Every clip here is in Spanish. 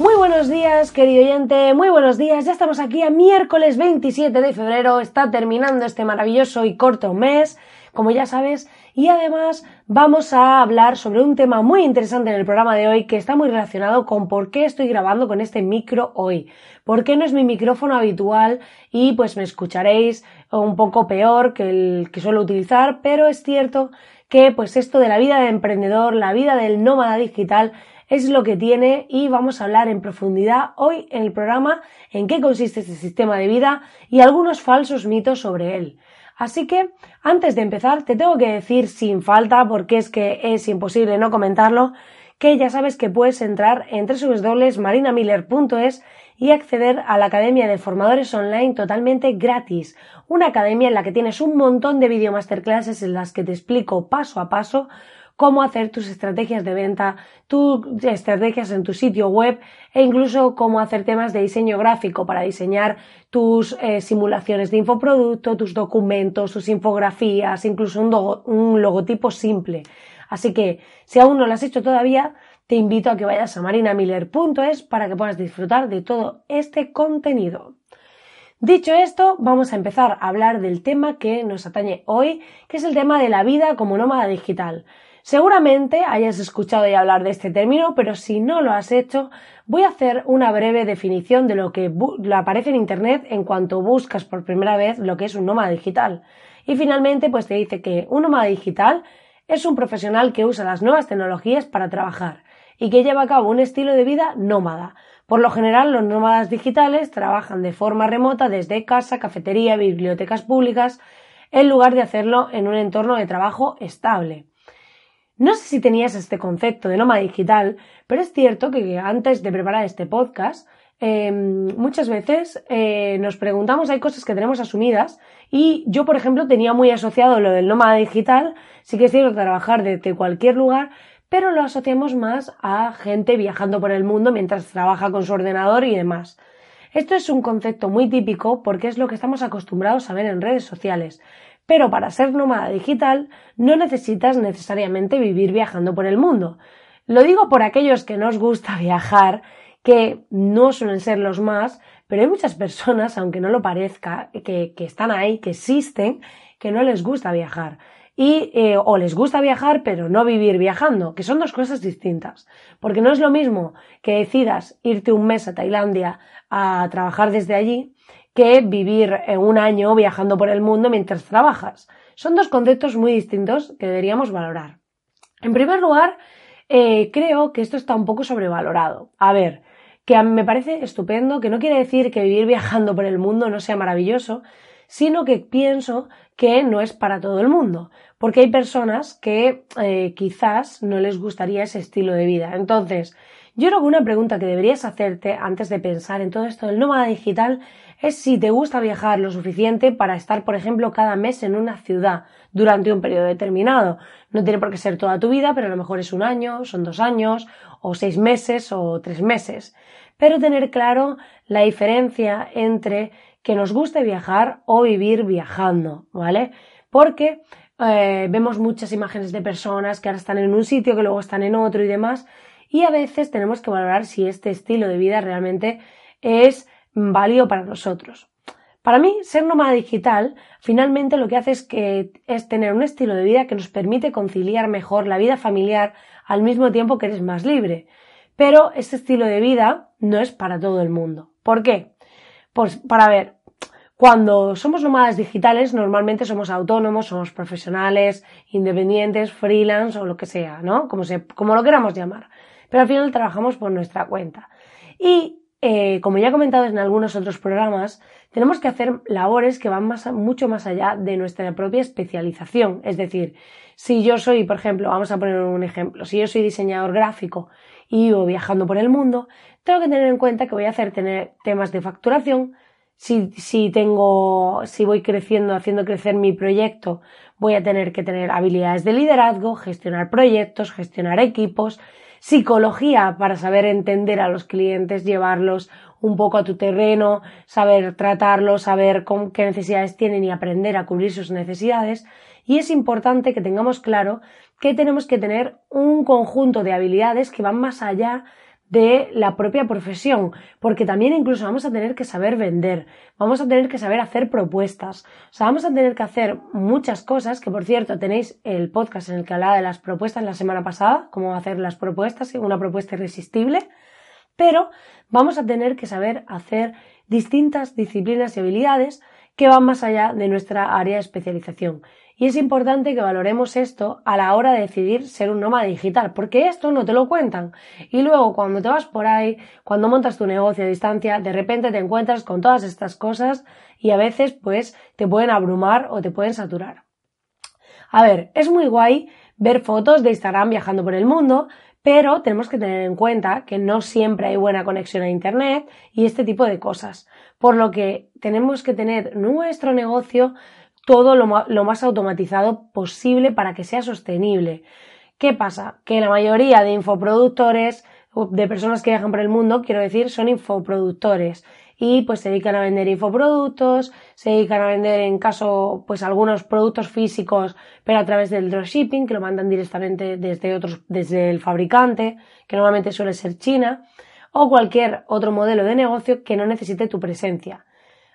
Muy buenos días, querido oyente, muy buenos días. Ya estamos aquí a miércoles 27 de febrero. Está terminando este maravilloso y corto mes, como ya sabes, y además vamos a hablar sobre un tema muy interesante en el programa de hoy que está muy relacionado con por qué estoy grabando con este micro hoy. ¿Por qué no es mi micrófono habitual y pues me escucharéis un poco peor que el que suelo utilizar, pero es cierto que pues esto de la vida de emprendedor, la vida del nómada digital es lo que tiene y vamos a hablar en profundidad hoy en el programa en qué consiste este sistema de vida y algunos falsos mitos sobre él. Así que, antes de empezar, te tengo que decir sin falta, porque es que es imposible no comentarlo, que ya sabes que puedes entrar en www.marinamiller.es y acceder a la Academia de Formadores Online totalmente gratis. Una academia en la que tienes un montón de video masterclasses en las que te explico paso a paso cómo hacer tus estrategias de venta, tus estrategias en tu sitio web e incluso cómo hacer temas de diseño gráfico para diseñar tus eh, simulaciones de infoproducto, tus documentos, tus infografías, incluso un, un logotipo simple. Así que si aún no lo has hecho todavía, te invito a que vayas a marinamiller.es para que puedas disfrutar de todo este contenido. Dicho esto, vamos a empezar a hablar del tema que nos atañe hoy, que es el tema de la vida como nómada digital. Seguramente hayas escuchado ya hablar de este término, pero si no lo has hecho, voy a hacer una breve definición de lo que aparece en Internet en cuanto buscas por primera vez lo que es un nómada digital. Y finalmente, pues te dice que un nómada digital es un profesional que usa las nuevas tecnologías para trabajar y que lleva a cabo un estilo de vida nómada. Por lo general, los nómadas digitales trabajan de forma remota desde casa, cafetería, bibliotecas públicas, en lugar de hacerlo en un entorno de trabajo estable. No sé si tenías este concepto de nómada digital, pero es cierto que antes de preparar este podcast, em, muchas veces eh, nos preguntamos, hay cosas que tenemos asumidas y yo, por ejemplo, tenía muy asociado lo del nómada digital, sí que es cierto trabajar desde cualquier lugar, pero lo asociamos más a gente viajando por el mundo mientras trabaja con su ordenador y demás. Esto es un concepto muy típico porque es lo que estamos acostumbrados a ver en redes sociales, pero para ser nómada digital no necesitas necesariamente vivir viajando por el mundo. Lo digo por aquellos que no os gusta viajar, que no suelen ser los más, pero hay muchas personas, aunque no lo parezca, que, están ahí, que existen, que no les gusta viajar. Y, eh, o les gusta viajar, pero no vivir viajando, que son dos cosas distintas. Porque no es lo mismo que decidas irte un mes a Tailandia a trabajar desde allí, que vivir un año viajando por el mundo mientras trabajas. Son dos conceptos muy distintos que deberíamos valorar. En primer lugar, eh, creo que esto está un poco sobrevalorado. A ver, que a mí me parece estupendo, que no quiere decir que vivir viajando por el mundo no sea maravilloso, sino que pienso que no es para todo el mundo, porque hay personas que eh, quizás no les gustaría ese estilo de vida. Entonces, yo creo que una pregunta que deberías hacerte antes de pensar en todo esto del nómada digital es si te gusta viajar lo suficiente para estar, por ejemplo, cada mes en una ciudad durante un periodo determinado. No tiene por qué ser toda tu vida, pero a lo mejor es un año, son dos años, o seis meses, o tres meses. Pero tener claro la diferencia entre que nos guste viajar o vivir viajando, ¿vale? Porque eh, vemos muchas imágenes de personas que ahora están en un sitio, que luego están en otro y demás, y a veces tenemos que valorar si este estilo de vida realmente es válido para nosotros. Para mí, ser nómada digital finalmente lo que hace es, que, es tener un estilo de vida que nos permite conciliar mejor la vida familiar al mismo tiempo que eres más libre. Pero este estilo de vida no es para todo el mundo. ¿Por qué? Pues para ver, cuando somos nómadas digitales, normalmente somos autónomos, somos profesionales, independientes, freelance o lo que sea, ¿no? Como, se, como lo queramos llamar. Pero al final trabajamos por nuestra cuenta. Y, eh, como ya he comentado en algunos otros programas, tenemos que hacer labores que van más, mucho más allá de nuestra propia especialización. Es decir, si yo soy, por ejemplo, vamos a poner un ejemplo, si yo soy diseñador gráfico y vivo viajando por el mundo, tengo que tener en cuenta que voy a hacer tener temas de facturación, si, si tengo, si voy creciendo, haciendo crecer mi proyecto, voy a tener que tener habilidades de liderazgo, gestionar proyectos, gestionar equipos, psicología para saber entender a los clientes, llevarlos un poco a tu terreno, saber tratarlos, saber qué necesidades tienen y aprender a cubrir sus necesidades. Y es importante que tengamos claro que tenemos que tener un conjunto de habilidades que van más allá de la propia profesión, porque también incluso vamos a tener que saber vender, vamos a tener que saber hacer propuestas, o sea, vamos a tener que hacer muchas cosas, que por cierto tenéis el podcast en el que hablaba de las propuestas la semana pasada, cómo hacer las propuestas, una propuesta irresistible, pero vamos a tener que saber hacer distintas disciplinas y habilidades que van más allá de nuestra área de especialización. Y es importante que valoremos esto a la hora de decidir ser un nómada digital, porque esto no te lo cuentan. Y luego cuando te vas por ahí, cuando montas tu negocio a distancia, de repente te encuentras con todas estas cosas y a veces pues te pueden abrumar o te pueden saturar. A ver, es muy guay ver fotos de Instagram viajando por el mundo, pero tenemos que tener en cuenta que no siempre hay buena conexión a Internet y este tipo de cosas. Por lo que tenemos que tener nuestro negocio todo lo, más automatizado posible para que sea sostenible. ¿Qué pasa? Que la mayoría de infoproductores, de personas que viajan por el mundo, quiero decir, son infoproductores y pues se dedican a vender infoproductos, se dedican a vender en caso pues algunos productos físicos, pero a través del dropshipping, que lo mandan directamente desde otros, desde el fabricante, que normalmente suele ser China, o cualquier otro modelo de negocio que no necesite tu presencia.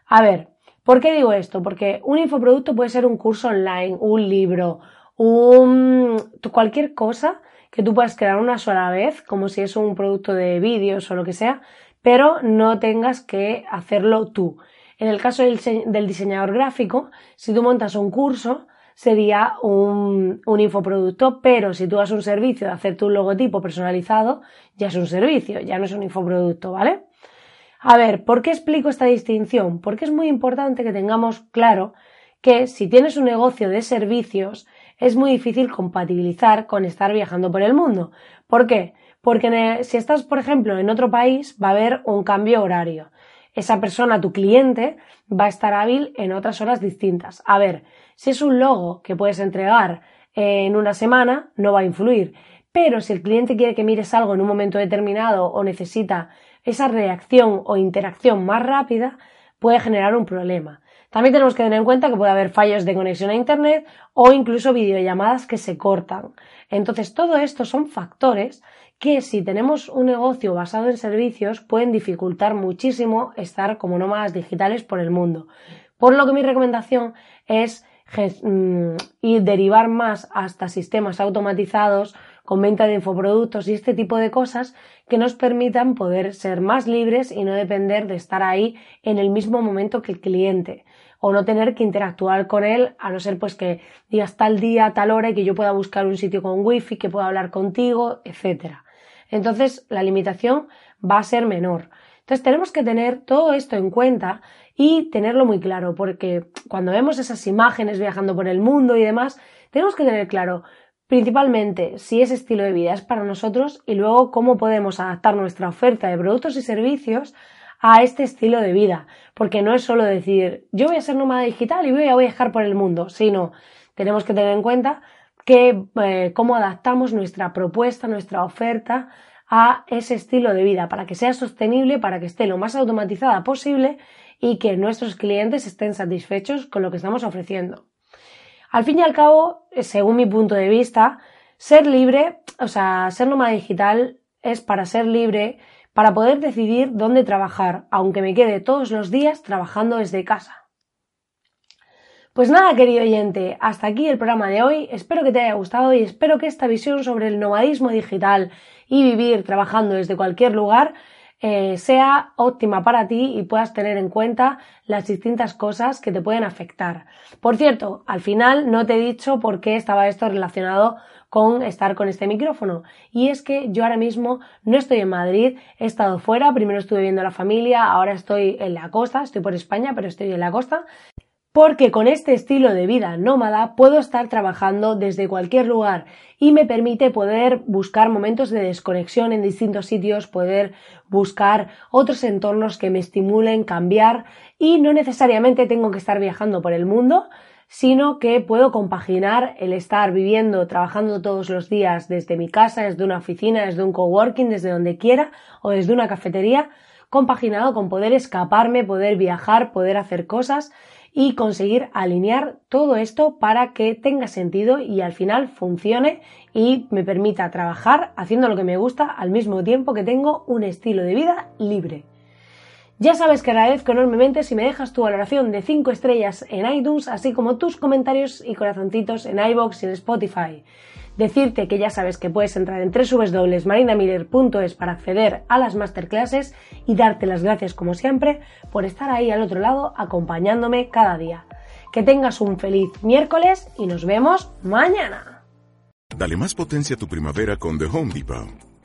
A ver, ¿Por qué digo esto? Porque un infoproducto puede ser un curso online, un libro, un, cualquier cosa que tú puedas crear una sola vez, como si es un producto de vídeos o lo que sea, pero no tengas que hacerlo tú. En el caso del, diseñador gráfico, si tú montas un curso, sería un, infoproducto, pero si tú das un servicio de hacerte un logotipo personalizado, ya es un servicio, ya no es un infoproducto, ¿vale? A ver, ¿por qué explico esta distinción? Porque es muy importante que tengamos claro que si tienes un negocio de servicios es muy difícil compatibilizar con estar viajando por el mundo. ¿Por qué? Porque si estás, por ejemplo, en otro país va a haber un cambio horario. Esa persona, tu cliente, va a estar hábil en otras horas distintas. A ver, si es un logo que puedes entregar en una semana, no va a influir. Pero si el cliente quiere que mires algo en un momento determinado o necesita esa reacción o interacción más rápida puede generar un problema. También tenemos que tener en cuenta que puede haber fallos de conexión a Internet o incluso videollamadas que se cortan. Entonces, todo esto son factores que si tenemos un negocio basado en servicios pueden dificultar muchísimo estar como nómadas digitales por el mundo. Por lo que mi recomendación es mm, ir derivar más hasta sistemas automatizados con venta de infoproductos y este tipo de cosas que nos permitan poder ser más libres y no depender de estar ahí en el mismo momento que el cliente o no tener que interactuar con él a no ser pues que digas tal día, tal hora y que yo pueda buscar un sitio con wifi, que pueda hablar contigo, etcétera. Entonces la limitación va a ser menor. Entonces tenemos que tener todo esto en cuenta y tenerlo muy claro, porque cuando vemos esas imágenes viajando por el mundo y demás, tenemos que tener claro Principalmente si ese estilo de vida es para nosotros y luego cómo podemos adaptar nuestra oferta de productos y servicios a este estilo de vida. Porque no es solo decir yo voy a ser nómada digital y voy a viajar por el mundo, sino tenemos que tener en cuenta que eh, cómo adaptamos nuestra propuesta, nuestra oferta a ese estilo de vida para que sea sostenible, para que esté lo más automatizada posible y que nuestros clientes estén satisfechos con lo que estamos ofreciendo. Al fin y al cabo, según mi punto de vista, ser libre, o sea, ser nómada digital es para ser libre, para poder decidir dónde trabajar, aunque me quede todos los días trabajando desde casa. Pues nada, querido oyente, hasta aquí el programa de hoy. Espero que te haya gustado y espero que esta visión sobre el nomadismo digital y vivir trabajando desde cualquier lugar eh, sea óptima para ti y puedas tener en cuenta las distintas cosas que te pueden afectar. Por cierto, al final no te he dicho por qué estaba esto relacionado con estar con este micrófono. Y es que yo ahora mismo no estoy en Madrid, he estado fuera, primero estuve viendo a la familia, ahora estoy en la costa, estoy por España, pero estoy en la costa porque con este estilo de vida nómada puedo estar trabajando desde cualquier lugar y me permite poder buscar momentos de desconexión en distintos sitios, poder buscar otros entornos que me estimulen cambiar y no necesariamente tengo que estar viajando por el mundo, sino que puedo compaginar el estar viviendo, trabajando todos los días desde mi casa, desde una oficina, desde un coworking, desde donde quiera o desde una cafetería, compaginado con poder escaparme, poder viajar, poder hacer cosas y conseguir alinear todo esto para que tenga sentido y al final funcione y me permita trabajar haciendo lo que me gusta al mismo tiempo que tengo un estilo de vida libre. Ya sabes que agradezco enormemente si me dejas tu valoración de 5 estrellas en iTunes, así como tus comentarios y corazoncitos en iBox y en Spotify. Decirte que ya sabes que puedes entrar en www.marinamiller.es para acceder a las masterclasses y darte las gracias como siempre por estar ahí al otro lado acompañándome cada día. Que tengas un feliz miércoles y nos vemos mañana. Dale más potencia a tu primavera con The Home Depot.